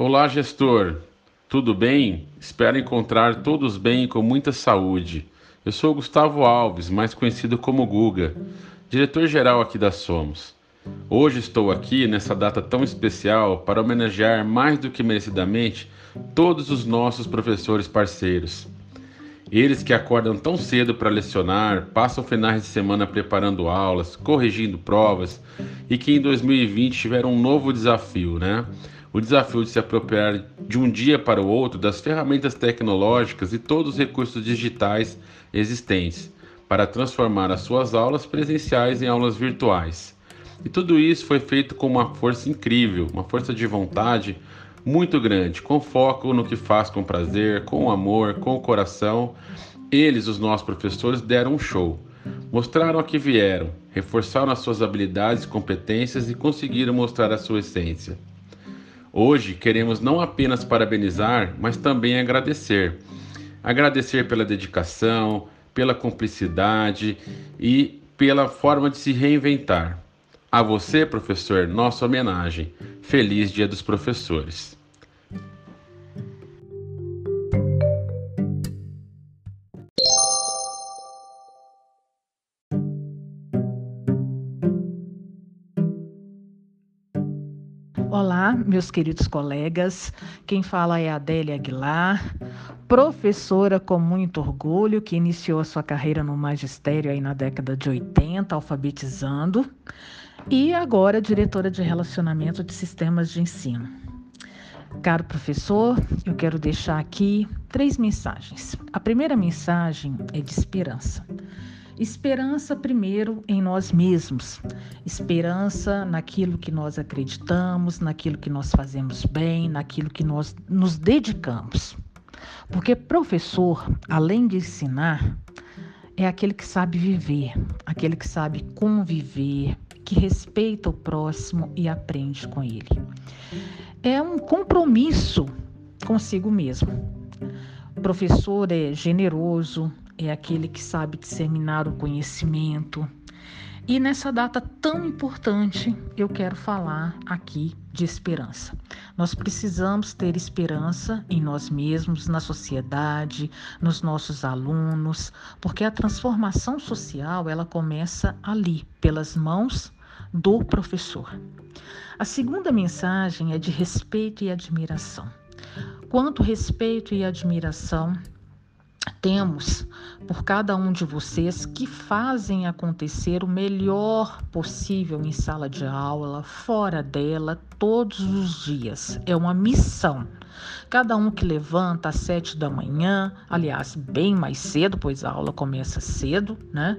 Olá, gestor. Tudo bem? Espero encontrar todos bem e com muita saúde. Eu sou Gustavo Alves, mais conhecido como Guga, diretor-geral aqui da Somos. Hoje estou aqui nessa data tão especial para homenagear mais do que merecidamente todos os nossos professores parceiros. Eles que acordam tão cedo para lecionar, passam finais de semana preparando aulas, corrigindo provas e que em 2020 tiveram um novo desafio, né? O desafio de se apropriar de um dia para o outro das ferramentas tecnológicas e todos os recursos digitais existentes para transformar as suas aulas presenciais em aulas virtuais. E tudo isso foi feito com uma força incrível, uma força de vontade muito grande, com foco no que faz com prazer, com amor, com o coração. Eles, os nossos professores, deram um show. Mostraram a que vieram, reforçaram as suas habilidades e competências e conseguiram mostrar a sua essência. Hoje queremos não apenas parabenizar, mas também agradecer. Agradecer pela dedicação, pela cumplicidade e pela forma de se reinventar. A você, professor, nossa homenagem. Feliz Dia dos Professores. Olá, meus queridos colegas. Quem fala é Adélia Aguilar, professora com muito orgulho, que iniciou a sua carreira no magistério aí na década de 80, alfabetizando, e agora diretora de relacionamento de sistemas de ensino. Caro professor, eu quero deixar aqui três mensagens. A primeira mensagem é de esperança. Esperança primeiro em nós mesmos, esperança naquilo que nós acreditamos, naquilo que nós fazemos bem, naquilo que nós nos dedicamos. Porque professor, além de ensinar, é aquele que sabe viver, aquele que sabe conviver, que respeita o próximo e aprende com ele. É um compromisso consigo mesmo. O professor é generoso, é aquele que sabe disseminar o conhecimento. E nessa data tão importante, eu quero falar aqui de esperança. Nós precisamos ter esperança em nós mesmos, na sociedade, nos nossos alunos, porque a transformação social, ela começa ali, pelas mãos do professor. A segunda mensagem é de respeito e admiração. Quanto respeito e admiração temos por cada um de vocês que fazem acontecer o melhor possível em sala de aula, fora dela, todos os dias. É uma missão. Cada um que levanta às sete da manhã, aliás, bem mais cedo, pois a aula começa cedo, né?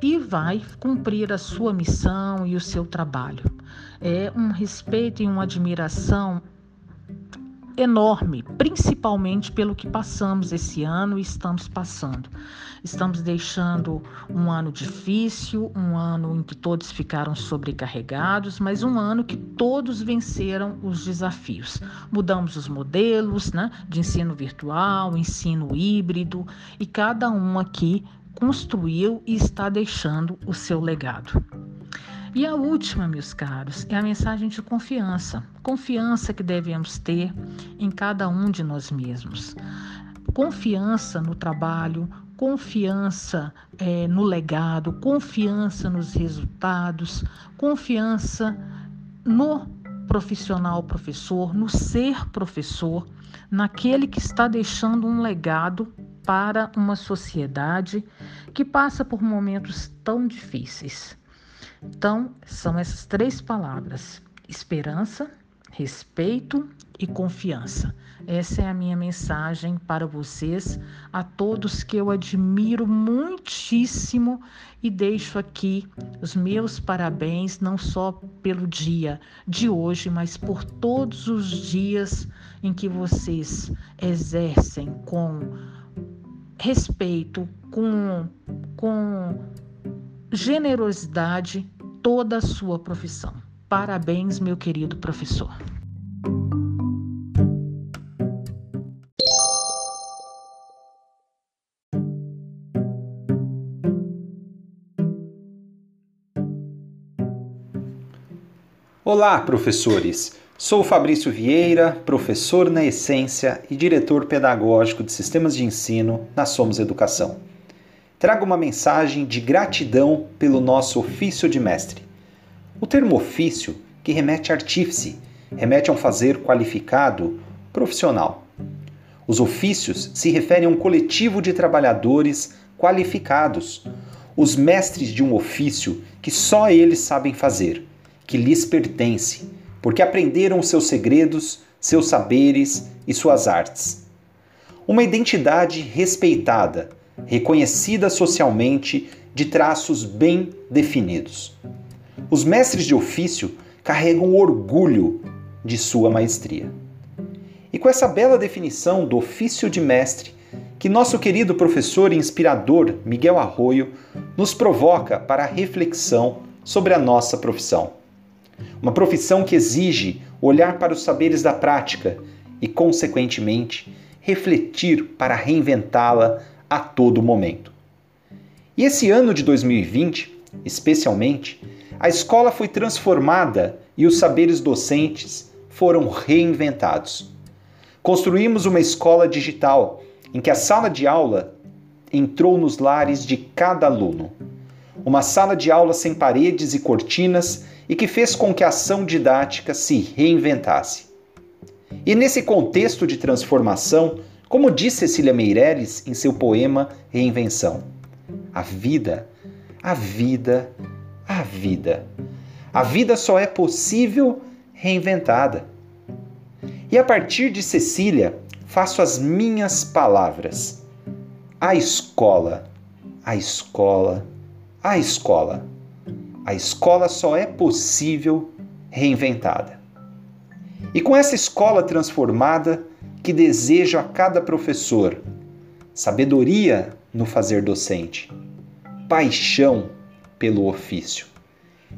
E vai cumprir a sua missão e o seu trabalho. É um respeito e uma admiração enorme, principalmente pelo que passamos esse ano e estamos passando. Estamos deixando um ano difícil, um ano em que todos ficaram sobrecarregados, mas um ano que todos venceram os desafios. Mudamos os modelos né, de ensino virtual, ensino híbrido, e cada um aqui construiu e está deixando o seu legado. E a última, meus caros, é a mensagem de confiança. Confiança que devemos ter em cada um de nós mesmos. Confiança no trabalho, confiança é, no legado, confiança nos resultados, confiança no profissional professor, no ser professor, naquele que está deixando um legado para uma sociedade que passa por momentos tão difíceis. Então, são essas três palavras: esperança, respeito e confiança. Essa é a minha mensagem para vocês, a todos que eu admiro muitíssimo e deixo aqui os meus parabéns, não só pelo dia de hoje, mas por todos os dias em que vocês exercem com respeito, com, com generosidade toda a sua profissão. Parabéns, meu querido professor. Olá, professores! Sou Fabrício Vieira, professor na Essência e diretor pedagógico de sistemas de ensino na Somos Educação. Trago uma mensagem de gratidão pelo nosso ofício de mestre. O termo ofício, que remete a artífice, remete a um fazer qualificado, profissional. Os ofícios se referem a um coletivo de trabalhadores qualificados, os mestres de um ofício que só eles sabem fazer, que lhes pertence porque aprenderam seus segredos, seus saberes e suas artes. Uma identidade respeitada, reconhecida socialmente, de traços bem definidos. Os mestres de ofício carregam orgulho de sua maestria. E com essa bela definição do ofício de mestre, que nosso querido professor e inspirador Miguel Arroio nos provoca para a reflexão sobre a nossa profissão. Uma profissão que exige olhar para os saberes da prática e, consequentemente, refletir para reinventá-la a todo momento. E esse ano de 2020, especialmente, a escola foi transformada e os saberes docentes foram reinventados. Construímos uma escola digital em que a sala de aula entrou nos lares de cada aluno. Uma sala de aula sem paredes e cortinas e que fez com que a ação didática se reinventasse. E nesse contexto de transformação, como diz Cecília Meireles em seu poema Reinvenção, a vida, a vida, a vida. A vida só é possível reinventada. E a partir de Cecília, faço as minhas palavras. A escola, a escola, a escola a escola só é possível reinventada. E com essa escola transformada que desejo a cada professor, sabedoria no fazer docente, paixão pelo ofício.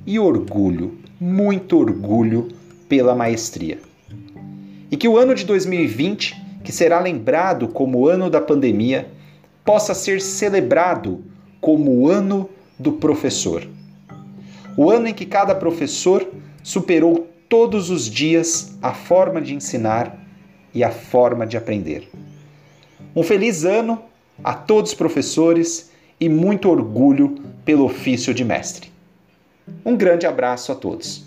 E orgulho, muito orgulho pela maestria. E que o ano de 2020, que será lembrado como o ano da pandemia, possa ser celebrado como o ano do professor. O ano em que cada professor superou todos os dias a forma de ensinar e a forma de aprender. Um feliz ano a todos os professores e muito orgulho pelo ofício de mestre. Um grande abraço a todos.